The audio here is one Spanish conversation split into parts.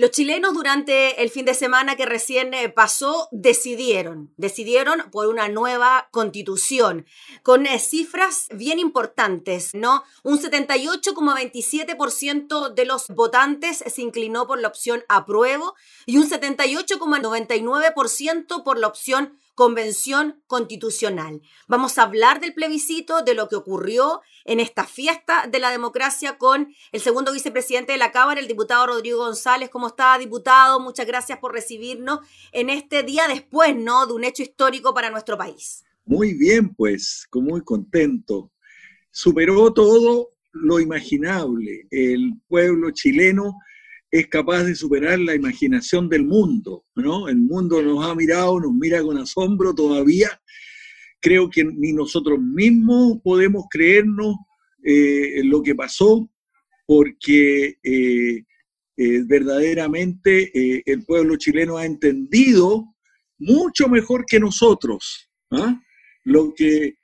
Los chilenos durante el fin de semana que recién eh, pasó decidieron, decidieron por una nueva constitución con eh, cifras bien importantes, ¿no? Un 78,27% de los votantes se inclinó por la opción apruebo y un 78,99% por la opción convención constitucional. Vamos a hablar del plebiscito, de lo que ocurrió en esta fiesta de la democracia con el segundo vicepresidente de la Cámara, el diputado Rodrigo González. ¿Cómo está, diputado? Muchas gracias por recibirnos en este día después, ¿no? De un hecho histórico para nuestro país. Muy bien, pues, muy contento. Superó todo lo imaginable. El pueblo chileno es capaz de superar la imaginación del mundo, ¿no? El mundo nos ha mirado, nos mira con asombro todavía. Creo que ni nosotros mismos podemos creernos eh, lo que pasó, porque eh, eh, verdaderamente el pueblo chileno ha entendido mucho mejor que nosotros ¿ah? lo que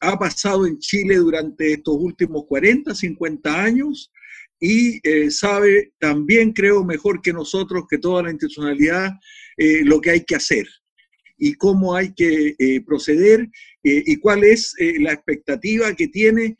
ha pasado en Chile durante estos últimos 40, 50 años y eh, sabe también, creo, mejor que nosotros, que toda la institucionalidad, eh, lo que hay que hacer y cómo hay que eh, proceder y cuál es la expectativa que tiene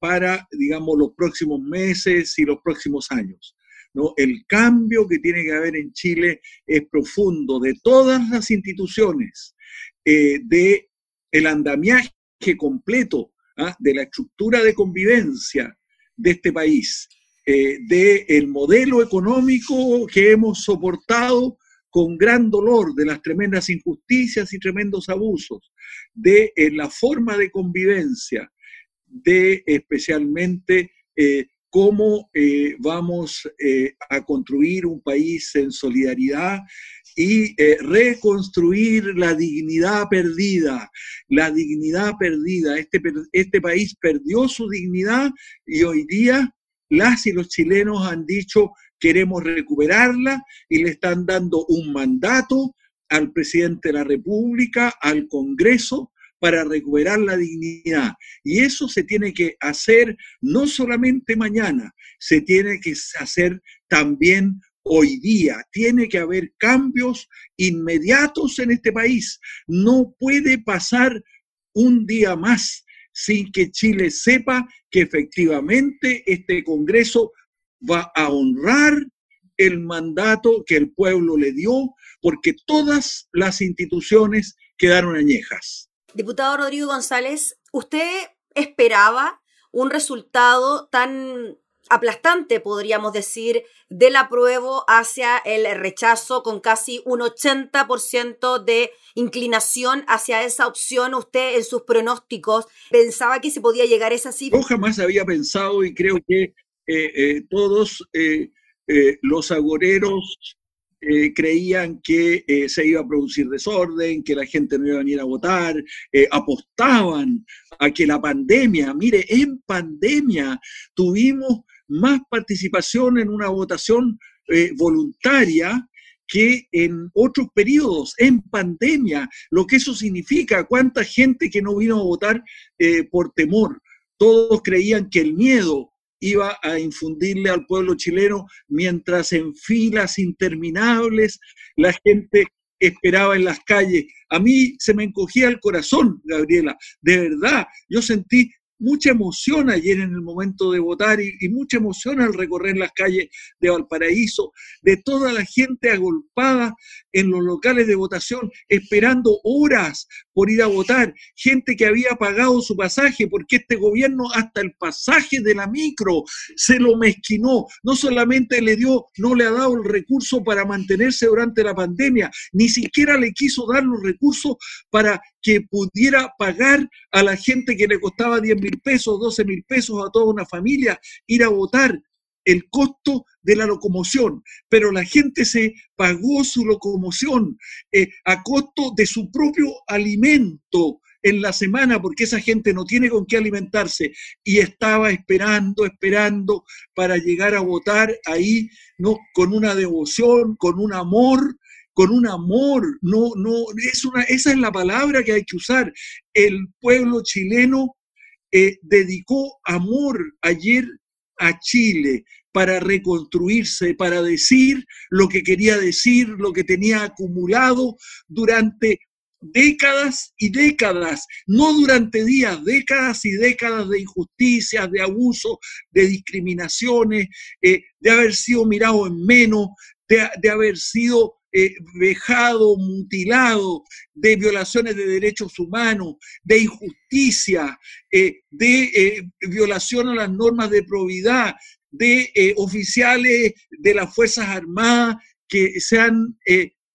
para, digamos, los próximos meses y los próximos años. ¿no? El cambio que tiene que haber en Chile es profundo de todas las instituciones, de el andamiaje completo ¿ah? de la estructura de convivencia de este país eh, del modelo económico que hemos soportado con gran dolor, de las tremendas injusticias y tremendos abusos, de eh, la forma de convivencia, de especialmente eh, cómo vamos a construir un país en solidaridad y reconstruir la dignidad perdida, la dignidad perdida. Este, este país perdió su dignidad y hoy día las y los chilenos han dicho queremos recuperarla y le están dando un mandato al presidente de la República, al Congreso, para recuperar la dignidad. Y eso se tiene que hacer no solamente mañana, se tiene que hacer también hoy día. Tiene que haber cambios inmediatos en este país. No puede pasar un día más sin que Chile sepa que efectivamente este Congreso va a honrar el mandato que el pueblo le dio, porque todas las instituciones quedaron añejas. Diputado Rodrigo González, ¿usted esperaba un resultado tan aplastante, podríamos decir, del apruebo hacia el rechazo, con casi un 80% de inclinación hacia esa opción. Usted en sus pronósticos pensaba que se podía llegar a esa cifra. Yo jamás había pensado y creo que eh, eh, todos eh, los agoreros creían que se iba a producir desorden, que la gente no iba a venir a votar, apostaban a que la pandemia, mire, en pandemia tuvimos más participación en una votación eh, voluntaria que en otros periodos, en pandemia, lo que eso significa, cuánta gente que no vino a votar eh, por temor. Todos creían que el miedo iba a infundirle al pueblo chileno, mientras en filas interminables la gente esperaba en las calles. A mí se me encogía el corazón, Gabriela, de verdad. Yo sentí mucha emoción ayer en el momento de votar y, mucha emoción al recorrer las calles de Valparaíso, de toda la gente agolpada en los locales de votación, esperando horas por ir a votar, gente que había pagado su pasaje, porque este gobierno hasta el pasaje de la micro se lo mezquinó, no solamente le dio, no le ha dado el recurso para mantenerse durante la pandemia, ni siquiera le quiso dar los recursos para que pudiera pagar a la gente que le costaba 10 mil pesos, 12 mil pesos a toda una familia ir a votar el costo de la locomoción, pero la gente se pagó su locomoción eh, a costo de su propio alimento en la semana, porque esa gente no tiene con qué alimentarse y estaba esperando, esperando para llegar a votar ahí, ¿no? Con una devoción, con un amor con un amor, no, no, es una, esa es la palabra que hay que usar. El pueblo chileno eh, dedicó amor ayer a Chile, para reconstruirse, para decir lo que quería decir, lo que tenía acumulado durante décadas y décadas, no durante días, décadas y décadas de injusticias, de abusos, de discriminaciones, eh, de haber sido mirado en menos, de, haber sido eh, vejado, mutilado, de violaciones de derechos humanos, de injusticia, eh, de violación a las normas de probidad, de oficiales de las Fuerzas Armadas que se han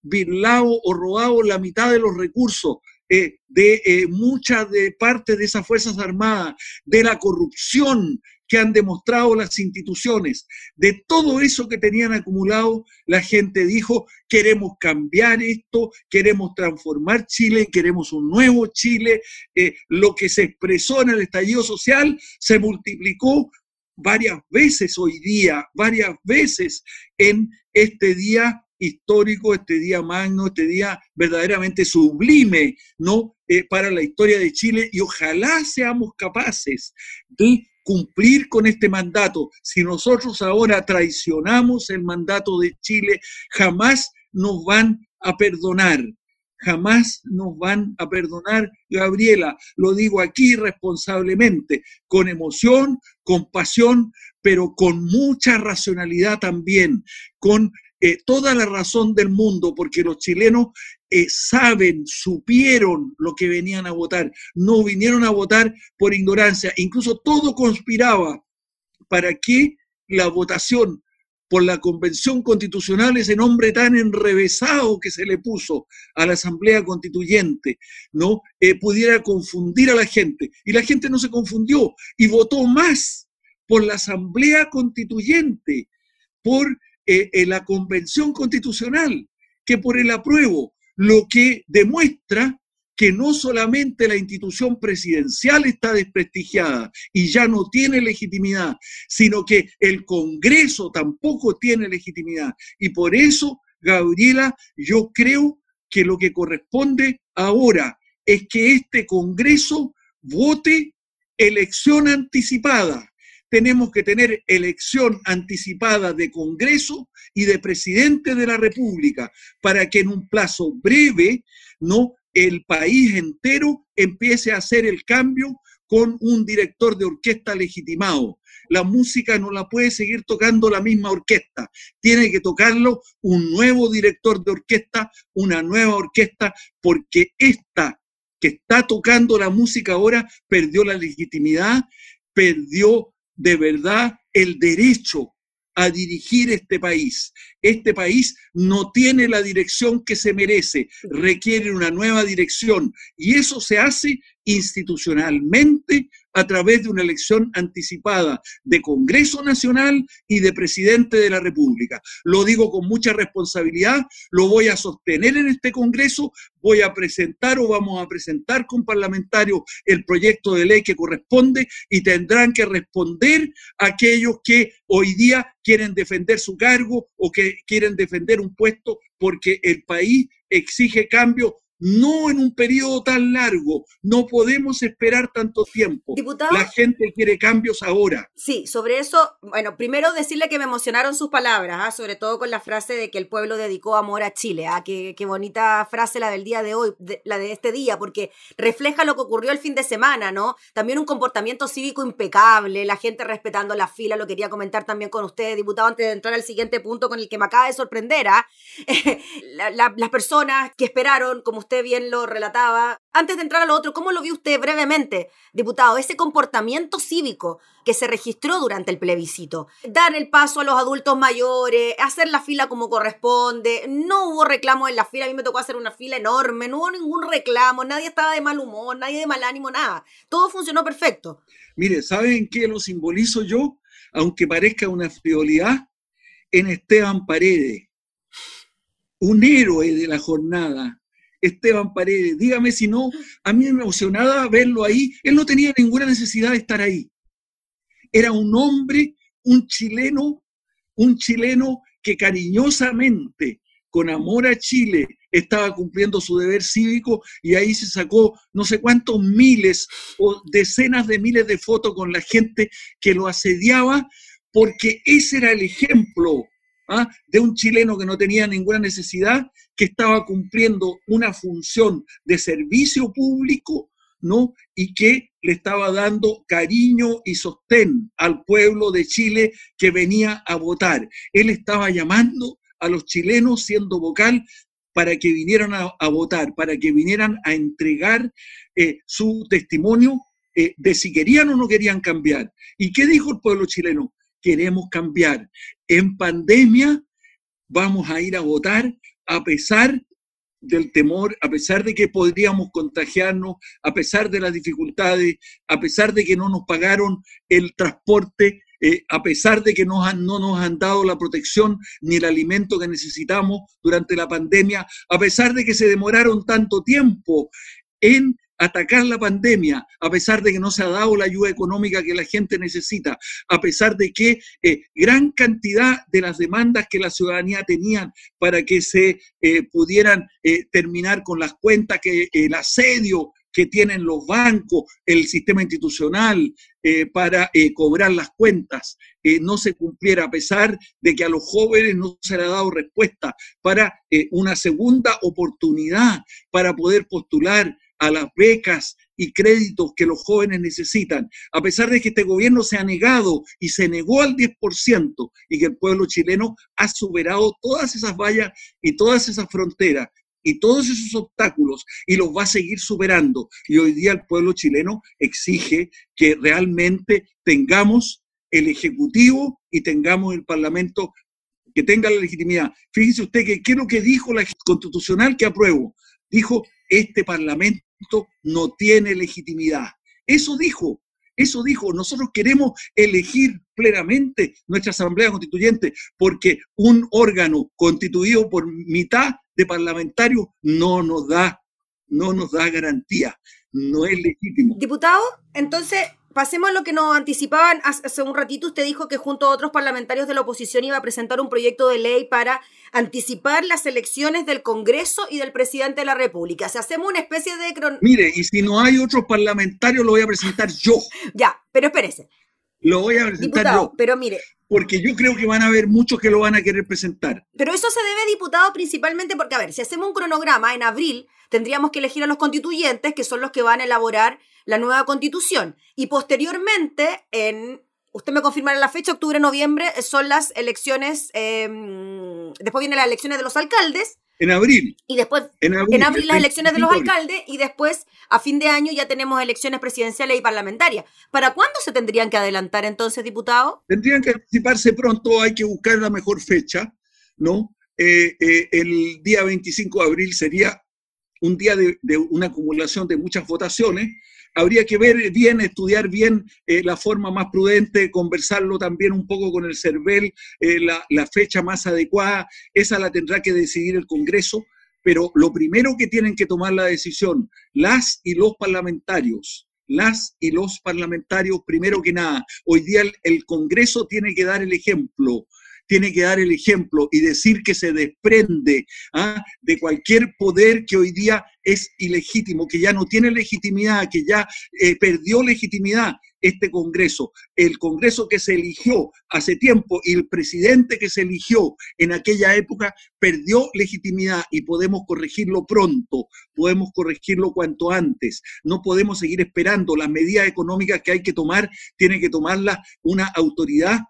birlado o robado la mitad de los recursos eh, de eh, muchas de partes de esas Fuerzas Armadas, de la corrupción que han demostrado las instituciones, de todo eso que tenían acumulado, la gente dijo, queremos cambiar esto, queremos transformar Chile, queremos un nuevo Chile. Eh, lo que se expresó en el estallido social se multiplicó varias veces hoy día, varias veces en este día histórico, este día magno, este día verdaderamente sublime, ¿no? Eh, para la historia de Chile y ojalá seamos capaces de cumplir con este mandato. Si nosotros ahora traicionamos el mandato de Chile, jamás nos van a perdonar. Jamás nos van a perdonar, Gabriela. Lo digo aquí responsablemente, con emoción, con pasión, pero con mucha racionalidad también, con eh, toda la razón del mundo, porque los chilenos eh, saben, supieron lo que venían a votar, no vinieron a votar por ignorancia, incluso todo conspiraba para que la votación por la convención constitucional, ese nombre tan enrevesado que se le puso a la Asamblea Constituyente, ¿no? Eh, pudiera confundir a la gente. Y la gente no se confundió y votó más por la Asamblea Constituyente, por eh, en la Convención Constitucional que por el apruebo, lo que demuestra que no solamente la institución presidencial está desprestigiada y ya no tiene legitimidad, sino que el Congreso tampoco tiene legitimidad. Y por eso, Gabriela, yo creo que lo que corresponde ahora es que este Congreso vote elección anticipada tenemos que tener elección anticipada de Congreso y de presidente de la República para que en un plazo breve, ¿no? el país entero empiece a hacer el cambio con un director de orquesta legitimado. La música no la puede seguir tocando la misma orquesta, tiene que tocarlo un nuevo director de orquesta, una nueva orquesta, porque esta que está tocando la música ahora perdió la legitimidad, perdió de verdad el derecho a dirigir este país. Este país no tiene la dirección que se merece, requiere una nueva dirección y eso se hace institucionalmente a través de una elección anticipada de Congreso Nacional y de Presidente de la República. Lo digo con mucha responsabilidad, lo voy a sostener en este Congreso, voy a presentar o vamos a presentar con parlamentarios el proyecto de ley que corresponde y tendrán que responder aquellos que hoy día quieren defender su cargo o que quieren defender un puesto porque el país exige cambio no en un periodo tan largo. No podemos esperar tanto tiempo. La gente quiere cambios ahora. Sí, sobre eso, bueno, primero decirle que me emocionaron sus palabras, ¿ah? sobre todo con la frase de que el pueblo dedicó amor a Chile. ¿ah? Qué, bonita frase la del día de hoy, la de este día, porque refleja lo que ocurrió el fin de semana, ¿no? También un comportamiento cívico impecable, la gente respetando la fila, lo quería comentar también con usted, diputado, antes de entrar al siguiente punto con el que me acaba de sorprender. ¿ah? las personas que esperaron, como usted bien lo relataba. Antes de entrar a lo otro, ¿cómo lo vio usted brevemente, diputado, ese comportamiento cívico que se registró durante el plebiscito? Dar el paso a los adultos mayores, hacer la fila como corresponde, no hubo reclamo en la fila, a mí me tocó hacer una fila enorme, no hubo ningún reclamo, nadie estaba de mal humor, nadie de mal ánimo, nada. Todo funcionó perfecto. Mire, ¿saben qué lo simbolizo yo? Aunque parezca una frivolidad, en Esteban Paredes, un héroe de la jornada, Esteban Paredes. Dígame si no, a mí me emocionaba verlo ahí. Él no tenía ninguna necesidad de estar ahí. Era un hombre, un chileno, un chileno que cariñosamente, con amor a Chile, estaba cumpliendo su deber cívico y ahí se sacó no sé cuántos miles o decenas de miles de fotos con la gente que lo asediaba porque ese era el ejemplo ¿ah? de un chileno que no tenía ninguna necesidad, que estaba cumpliendo una función de servicio público, ¿no? Y que le estaba dando cariño y sostén al pueblo de Chile que venía a votar. Él estaba llamando a los chilenos siendo vocal para que vinieran a, votar, para que vinieran a entregar eh, su testimonio eh, de si querían o no querían cambiar. ¿Y qué dijo el pueblo chileno? Queremos cambiar. En pandemia vamos a ir a votar a pesar del temor, a pesar de que podríamos contagiarnos, a pesar de las dificultades, a pesar de que no nos pagaron el transporte, eh, a pesar de que no nos han dado la protección ni el alimento que necesitamos durante la pandemia, a pesar de que se demoraron tanto tiempo en atacar la pandemia, a pesar de que no se ha dado la ayuda económica que la gente necesita, a pesar de que eh, gran cantidad de las demandas que la ciudadanía tenía para que se eh, pudieran eh, terminar con las cuentas, que el asedio que tienen los bancos, el sistema institucional para cobrar las cuentas, no se cumpliera, a pesar de que a los jóvenes no se le ha dado respuesta para una segunda oportunidad para poder postular a las becas y créditos que los jóvenes necesitan, a pesar de que este gobierno se ha negado y se negó al 10% y que el pueblo chileno ha superado todas esas vallas y todas esas fronteras y todos esos obstáculos y los va a seguir superando. Y hoy día el pueblo chileno exige que realmente tengamos el Ejecutivo y tengamos el Parlamento que tenga la legitimidad. Fíjese usted que qué es lo que dijo la constitucional que apruebo. Dijo, este Parlamento no tiene legitimidad. Eso dijo, eso dijo, nosotros queremos elegir plenamente nuestra Asamblea Constituyente porque un órgano constituido por mitad de parlamentarios no nos da, no nos da garantía, no es legítimo. Diputado, entonces pasemos a lo que nos anticipaban hace un ratito. Usted dijo que junto a otros parlamentarios de la oposición iba a presentar un proyecto de ley para anticipar las elecciones del Congreso y del presidente de la República. Si hacemos una especie de... Mire, y si no hay otros parlamentarios, lo voy a presentar yo. ya, pero espérese. Lo voy a presentar yo. Pero mire. Porque yo creo que van a haber muchos que lo van a querer presentar. Pero eso se debe, diputado, principalmente porque, a ver, si hacemos un cronograma, en abril tendríamos que elegir a los constituyentes, que son los que van a elaborar la nueva constitución. Y posteriormente, en, usted me confirmará la fecha, octubre, noviembre, son las elecciones, em, después vienen las elecciones de los alcaldes. En abril. Y después, en abril, las elecciones de los alcaldes y después, a fin de año, ya tenemos elecciones presidenciales y parlamentarias. ¿Para cuándo se tendrían que adelantar entonces, diputado? Tendrían que anticiparse pronto, hay que buscar la mejor fecha, ¿no? Eh, eh, el día 25 de abril sería un día de, una acumulación de muchas votaciones habría que ver bien, estudiar bien eh, la forma más prudente, conversarlo también un poco con el CERVEL, eh, la fecha más adecuada, esa la tendrá que decidir el Congreso, pero lo primero que tienen que tomar la decisión, las y los parlamentarios, las y los parlamentarios, primero que nada, hoy día el Congreso tiene que dar el ejemplo, tiene que dar el ejemplo y decir que se desprende ¿ah? de cualquier poder que hoy día es ilegítimo, que ya no tiene legitimidad, que ya eh, perdió legitimidad este Congreso, el Congreso que se eligió hace tiempo y el presidente que se eligió en aquella época perdió legitimidad y podemos corregirlo pronto, podemos corregirlo cuanto antes. No podemos seguir esperando las medidas económicas que hay que tomar, tiene que tomarlas una autoridad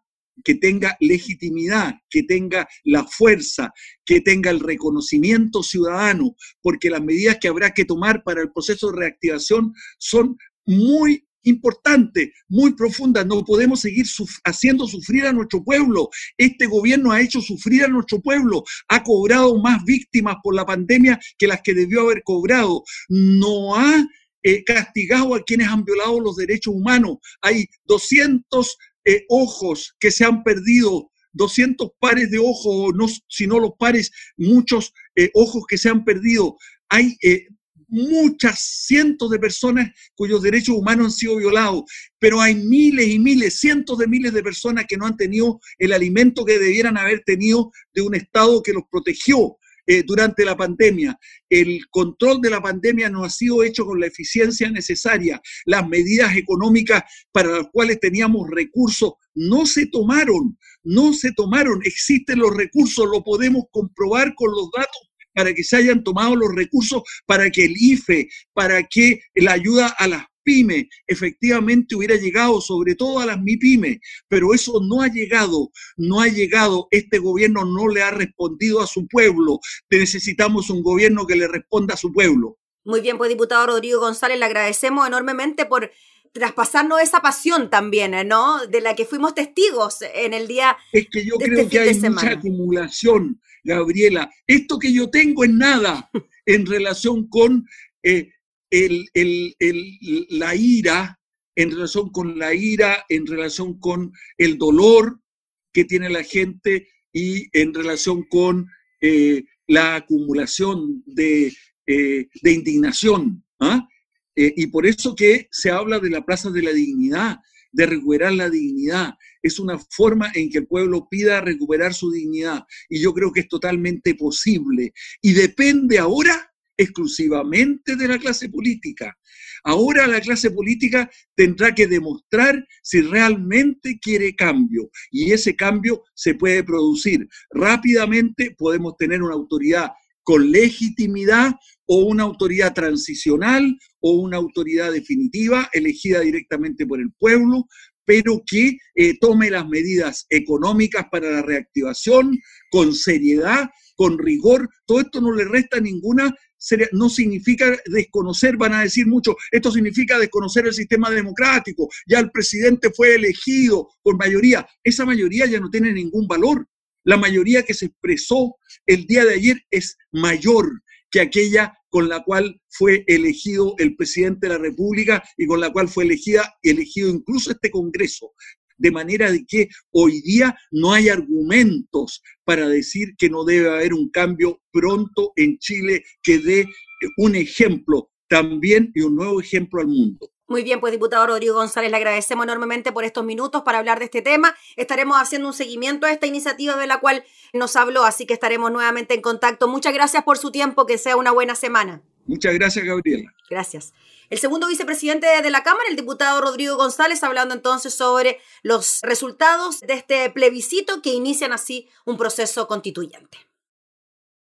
que tenga legitimidad, que tenga la fuerza, que tenga el reconocimiento ciudadano, porque las medidas que habrá que tomar para el proceso de reactivación son muy importantes, muy profundas. No podemos seguir haciendo sufrir a nuestro pueblo. Este gobierno ha hecho sufrir a nuestro pueblo, ha cobrado más víctimas por la pandemia que las que debió haber cobrado. No ha eh, castigado a quienes han violado los derechos humanos. Hay 200 eh, ojos que se han perdido, 200 pares de ojos, no, si no los pares, muchos eh, ojos que se han perdido. Hay eh, muchas cientos de personas cuyos derechos humanos han sido violados, pero hay miles y miles, cientos de miles de personas que no han tenido el alimento que debieran haber tenido de un Estado que los protegió, eh, durante la pandemia. El control de la pandemia no ha sido hecho con la eficiencia necesaria. Las medidas económicas para las cuales teníamos recursos no se tomaron, no se tomaron. Existen los recursos, lo podemos comprobar con los datos para que se hayan tomado los recursos, para que el IFE, para que la ayuda a las pymes efectivamente hubiera llegado, sobre todo a las MIPYME, pero eso no ha llegado, no ha llegado, este gobierno no le ha respondido a su pueblo, necesitamos un gobierno que le responda a su pueblo. Muy bien, pues diputado Rodrigo González, le agradecemos enormemente por traspasarnos esa pasión también, ¿no? De la que fuimos testigos en el día. Es que yo creo este que hay mucha acumulación, Gabriela. Esto que yo tengo es nada en relación con eh, la ira, en relación con la ira, en relación con el dolor que tiene la gente y en relación con eh, la acumulación de, eh, indignación. ¿ah? Eh, y por eso que se habla de la Plaza de la Dignidad, de recuperar la dignidad. Es una forma en que el pueblo pida recuperar su dignidad. Y yo creo que es totalmente posible. Y depende ahora exclusivamente de la clase política. Ahora la clase política tendrá que demostrar si realmente quiere cambio y ese cambio se puede producir rápidamente. Podemos tener una autoridad con legitimidad o una autoridad transicional o una autoridad definitiva elegida directamente por el pueblo, pero que eh, tome las medidas económicas para la reactivación con seriedad, con rigor. Todo esto no le resta ninguna no significa desconocer, van a decir mucho, esto significa desconocer el sistema democrático, ya el presidente fue elegido por mayoría, esa mayoría ya no tiene ningún valor. La mayoría que se expresó el día de ayer es mayor que aquella con la cual fue elegido el presidente de la República y con la cual fue elegida, elegido incluso este Congreso de manera de que hoy día no hay argumentos para decir que no debe haber un cambio pronto en Chile que dé un ejemplo también y un nuevo ejemplo al mundo. Muy bien, pues diputado Rodrigo González, le agradecemos enormemente por estos minutos para hablar de este tema. Estaremos haciendo un seguimiento a esta iniciativa de la cual nos habló, así que estaremos nuevamente en contacto. Muchas gracias por su tiempo, que sea una buena semana. Muchas gracias, Gabriela. Gracias. El segundo vicepresidente de la Cámara, el diputado Rodrigo González, hablando entonces sobre los resultados de este plebiscito que inician así un proceso constituyente.